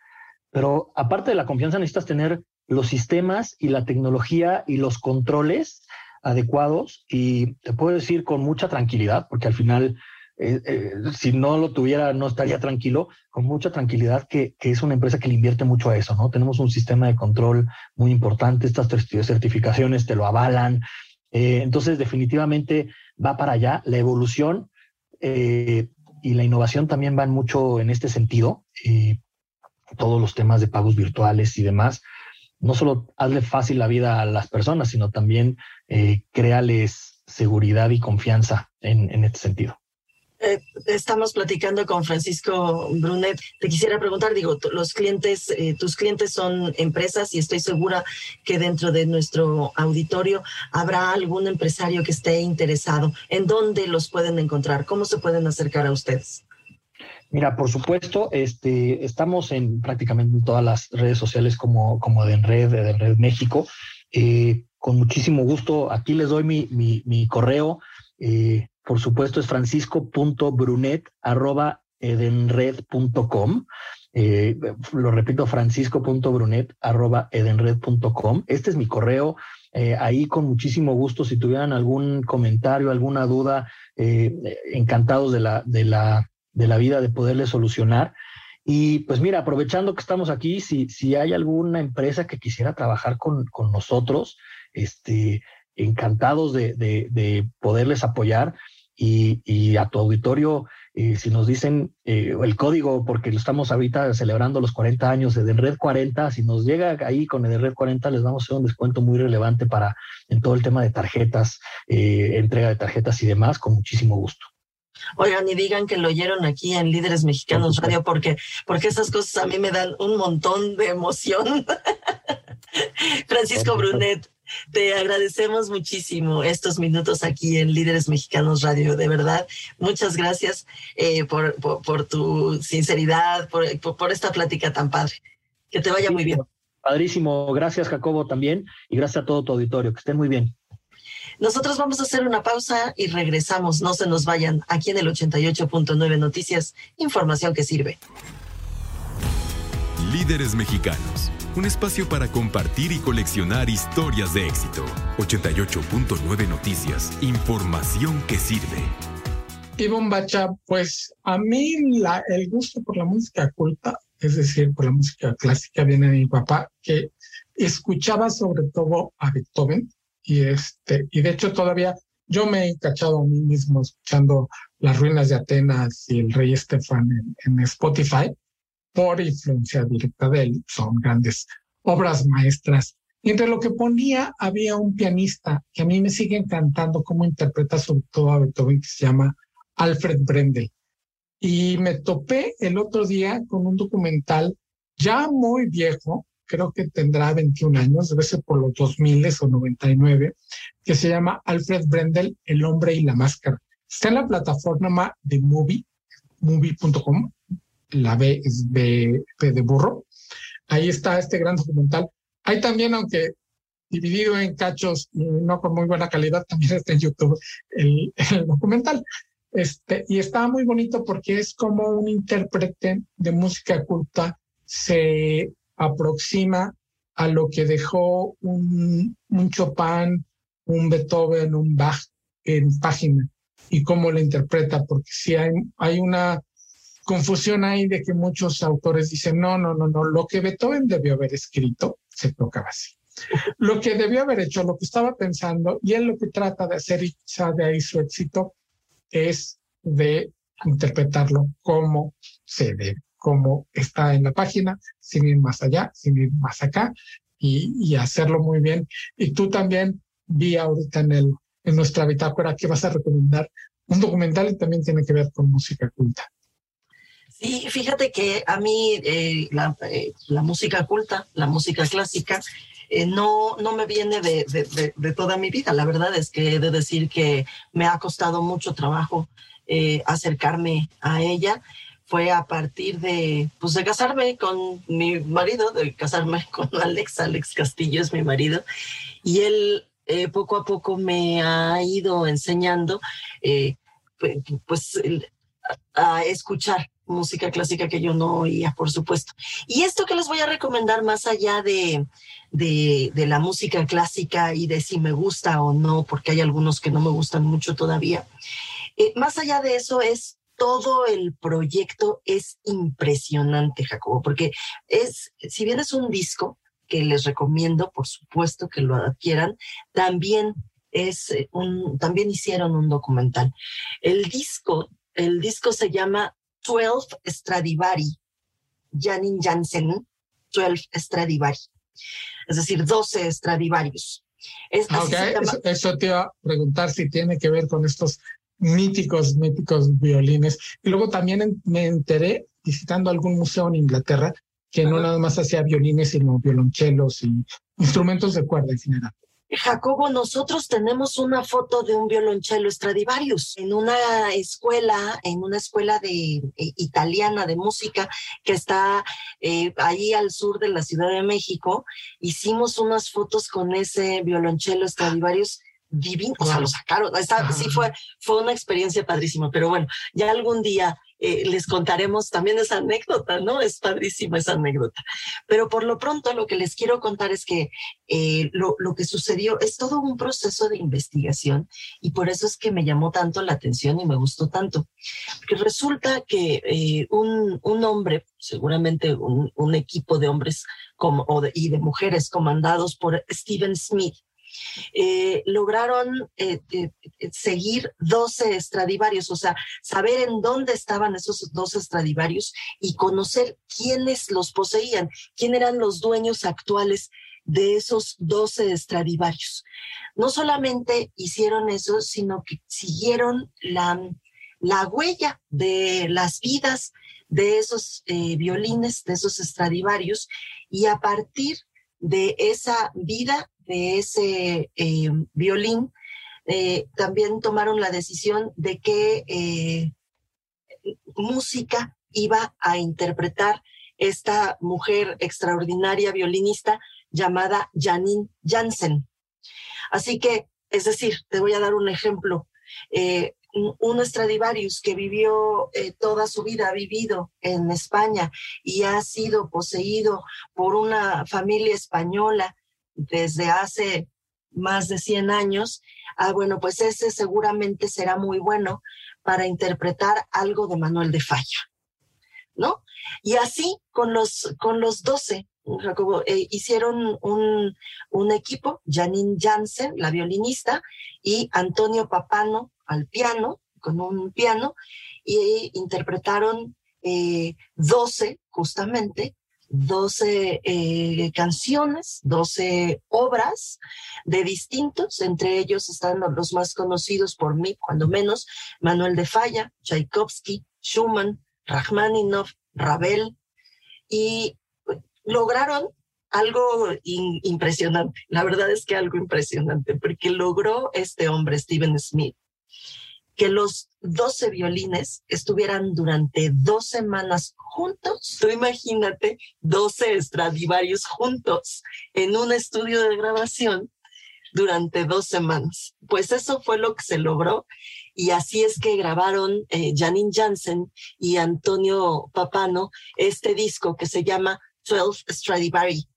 pero aparte de la confianza necesitas tener los sistemas y la tecnología y los controles adecuados y te puedo decir con mucha tranquilidad, porque al final, eh, eh, si no lo tuviera, no estaría tranquilo, con mucha tranquilidad que, que, es una empresa que le invierte mucho a eso, ¿no? Tenemos un sistema de control muy importante, estas certificaciones te lo avalan, eh, entonces definitivamente va para allá. La evolución y la innovación también van mucho en este sentido. todos los temas de pagos virtuales y demás no solo hazle fácil la vida a las personas, sino también eh, créales seguridad y confianza en, este sentido. Eh, estamos platicando con Francisco Brunet. Te quisiera preguntar, digo, los clientes, eh, tus clientes son empresas y estoy segura que dentro de nuestro auditorio habrá algún empresario que esté interesado. ¿En dónde los pueden encontrar? ¿Cómo se pueden acercar a ustedes? Mira, por supuesto, este, estamos en prácticamente todas las redes sociales como, como de Enred, México. Eh, con muchísimo gusto, aquí les doy mi, mi, mi correo. Eh, por supuesto, es francisco.brunet.edenred.com. Eh, lo repito, francisco.brunet.edenred.com. Este es mi correo. Eh, ahí con muchísimo gusto, si tuvieran algún comentario, alguna duda, encantados de la, de, la, de la vida de poderles solucionar. Y pues mira, aprovechando que estamos aquí, si, si hay alguna empresa que quisiera trabajar con, con nosotros, este, encantados de, de, de poderles apoyar y, a tu auditorio, eh, si nos dicen eh, el código, porque lo estamos ahorita celebrando los 40 años de Red 40, si nos llega ahí con el Red 40, les vamos a hacer un descuento muy relevante para en todo el tema de tarjetas, eh, entrega de tarjetas y demás, con muchísimo gusto. Oigan, y digan que lo oyeron aquí en Líderes Mexicanos Radio, porque, porque esas cosas a mí me dan un montón de emoción. *laughs* Francisco Brunet, te agradecemos muchísimo estos minutos aquí en Líderes Mexicanos Radio, de verdad. Muchas gracias eh, por, por, tu sinceridad, por, por, esta plática tan padre. Que te vaya muy bien. Padrísimo. Gracias, Jacobo, también. Y gracias a todo tu auditorio. Que estén muy bien. Nosotros vamos a hacer una pausa y regresamos. No se nos vayan aquí en el 88.9 Noticias. Información que sirve. Líderes Mexicanos un espacio para compartir y coleccionar historias de éxito. 88.9 Noticias, información que sirve. Y Bombacha, pues a mí el gusto por la música culta, es decir, por la música clásica, viene de mi papá, que escuchaba sobre todo a Beethoven y este, y de hecho todavía yo me he cachado a mí mismo escuchando las ruinas de Atenas y el rey Estefan en Spotify por influencia directa de él, son grandes obras maestras. entre lo que ponía había un pianista que a mí me sigue encantando cómo interpreta sobre todo a Beethoven, que se llama Alfred Brendel. Y me topé el otro día con un documental ya muy viejo, creo que tendrá 21 años, debe ser por los 2000 o 99, que se llama Alfred Brendel, El hombre y la máscara. Está en la plataforma de Movie, movie.com, la B es B, de burro. Ahí está este gran documental. Hay también, aunque dividido en cachos y no con muy buena calidad, también está en YouTube el, documental. Este, y está muy bonito porque es como un intérprete de música culta se aproxima a lo que dejó un, Chopin, un Beethoven, un Bach en página y cómo lo interpreta, porque si hay, hay una confusión ahí de que muchos autores dicen, no, no, no, no, lo que Beethoven debió haber escrito se tocaba así. Lo que debió haber hecho, lo que estaba pensando, y él lo que trata de hacer, y quizá de ahí su éxito, es de interpretarlo como se debe, como está en la página, sin ir más allá, sin ir más acá, y, y hacerlo muy bien. Y tú también vi ahorita en, el, en nuestra bitácora que vas a recomendar un documental y también tiene que ver con música culta. Sí, fíjate que a mí eh, eh, la, música culta, la música clásica, eh, no, no me viene de, de, toda mi vida. La verdad es que he de decir que me ha costado mucho trabajo acercarme a ella. Fue a partir de, pues, de casarme con mi marido, de casarme *laughs* con Alex. Alex Castillo es mi marido. Y él poco a poco me ha ido enseñando, pues, a escuchar música clásica que yo no oía, por supuesto. Y esto que les voy a recomendar más allá de, de, la música clásica y de si me gusta o no, porque hay algunos que no me gustan mucho todavía, eh, más allá de eso es todo el proyecto es impresionante, Jacobo, porque es, si bien es un disco que les recomiendo, por supuesto que lo adquieran, también es eh, un, también hicieron un documental. El disco, el disco se llama 12 Stradivari, Janin Jansen, 12 Stradivari, es decir, 12 Stradivarius. Es, eso, te iba a preguntar si tiene que ver con estos míticos, míticos violines. Y luego también me enteré visitando algún museo en Inglaterra que no nada más hacía violines, sino violonchelos y instrumentos de cuerda en general. Jacobo, nosotros tenemos una foto de un violonchelo Stradivarius en una escuela, en una escuela de eh, italiana de música que está eh, ahí al sur de la Ciudad de México. Hicimos unas fotos con ese violonchelo Stradivarius divino, o sea, lo sacaron. sí fue, fue una experiencia padrísima, pero bueno, ya algún día eh, les contaremos también esa anécdota, ¿no? Es padrísima esa anécdota. Pero por lo pronto lo que les quiero contar es que eh, lo, lo, que sucedió es todo un proceso de investigación y por eso es que me llamó tanto la atención y me gustó tanto. Porque resulta que eh, un, un, hombre, seguramente un, un equipo de hombres como, y de mujeres comandados por Stephen Smith, eh, lograron eh, eh, seguir 12 Stradivarios, o sea, saber en dónde estaban esos 12 Stradivarios y conocer quiénes los poseían, quién eran los dueños actuales de esos 12 Stradivarios. No solamente hicieron eso, sino que siguieron la, la huella de las vidas de esos violines, de esos Stradivarios, y a partir de esa vida de ese eh, violín, eh, también tomaron la decisión de qué eh, música iba a interpretar esta mujer extraordinaria violinista llamada Janine Jansen. Así que, es decir, te voy a dar un ejemplo. un Stradivarius que vivió toda su vida, ha vivido en España y ha sido poseído por una familia española desde hace más de 100 años, ah, bueno, pues ese seguramente será muy bueno para interpretar algo de Manuel de Falla, ¿no? Y así con los, con los 12, Jacobo, eh, hicieron un, un equipo, Janine Jansen, la violinista, y Antonio Papano al piano, con un piano, y interpretaron eh, 12 justamente 12 eh, canciones, 12 obras de distintos, entre ellos están los más conocidos por mí, cuando menos, Manuel de Falla, Tchaikovsky, Schumann, Rachmaninoff, Ravel, y lograron algo impresionante. La verdad es que algo impresionante, porque logró este hombre, Stephen Smith, que los 12 violines estuvieran durante dos semanas juntos. Tú imagínate 12 Stradivarius juntos en un estudio de grabación durante dos semanas. Pues eso fue lo que se logró y así es que grabaron eh, Janine Jansen y Antonio Papano este disco que se llama 12 Stradivari.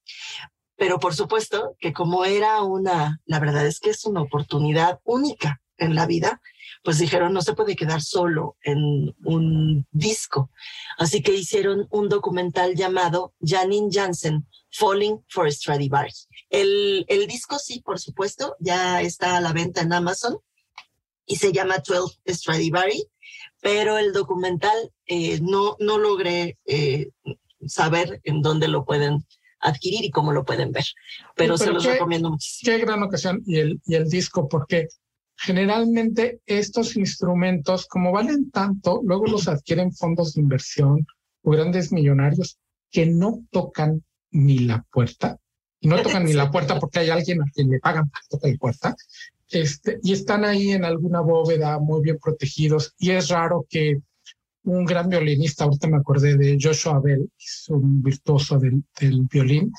Pero por supuesto que como era una, la verdad es que es una oportunidad única en la vida, pues dijeron, no se puede quedar solo en un disco. Así que hicieron un documental llamado Janine Jansen, Falling for Stradivari. El, el disco sí, por supuesto, ya está a la venta en Amazon y se llama 12 Stradivari, pero el documental eh, no, no logré eh, saber en dónde lo pueden adquirir y cómo lo pueden ver. Pero, se los recomiendo muchísimo. Qué gran ocasión y el, y el disco, porque generalmente estos instrumentos, como valen tanto, luego los adquieren fondos de inversión o grandes millonarios que no tocan ni la puerta. Y no tocan ni la puerta *laughs* porque hay alguien a quien le pagan para tocar la puerta. Este, y están ahí en alguna bóveda muy bien protegidos. Y es raro que un gran violinista, ahorita me acordé de Joshua Bell, es un virtuoso del, del violín,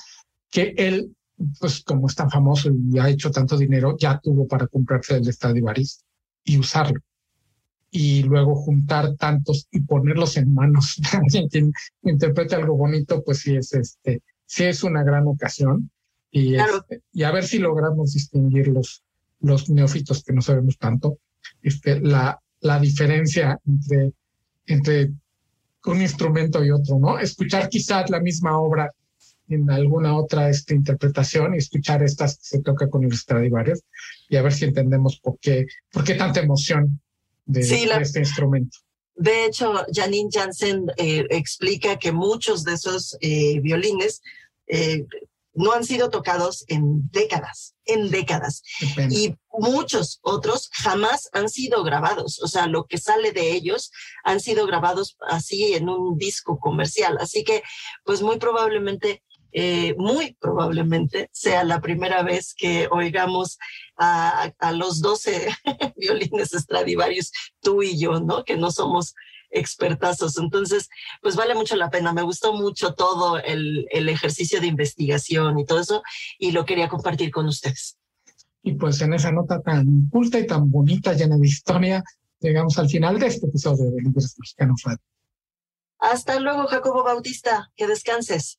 que él pues como es tan famoso y ha hecho tanto dinero, ya tuvo para comprarse el Stradivarius y usarlo. Y luego juntar tantos y ponerlos en manos de alguien quien interprete algo bonito, pues sí es este, sí es una gran ocasión. Y, este, y a ver si logramos distinguir los, los neófitos que no sabemos tanto, este, la, la diferencia entre, entre un instrumento y otro, ¿no? Escuchar quizás la misma obra en alguna otra esta interpretación y escuchar estas que se toca con el Stradivarius y a ver si entendemos por qué, por qué tanta emoción de, este instrumento. De hecho, Janine Jansen eh, explica que muchos de esos eh, violines eh, no han sido tocados en décadas, en décadas. Y muchos otros jamás han sido grabados. O sea, lo que sale de ellos han sido grabados así en un disco comercial. Así que, pues muy probablemente eh, muy probablemente sea la primera vez que oigamos a, a los 12 *laughs* violines Stradivarius, tú y yo, ¿no? Que no somos expertazos. Entonces, pues vale mucho la pena. Me gustó mucho todo el, el ejercicio de investigación y todo eso, y lo quería compartir con ustedes. Y pues en esa nota tan culta y tan bonita, llena de historia, llegamos al final de este episodio de Líderes Mexicanos Radio. Hasta luego, Jacobo Bautista. Que descanses.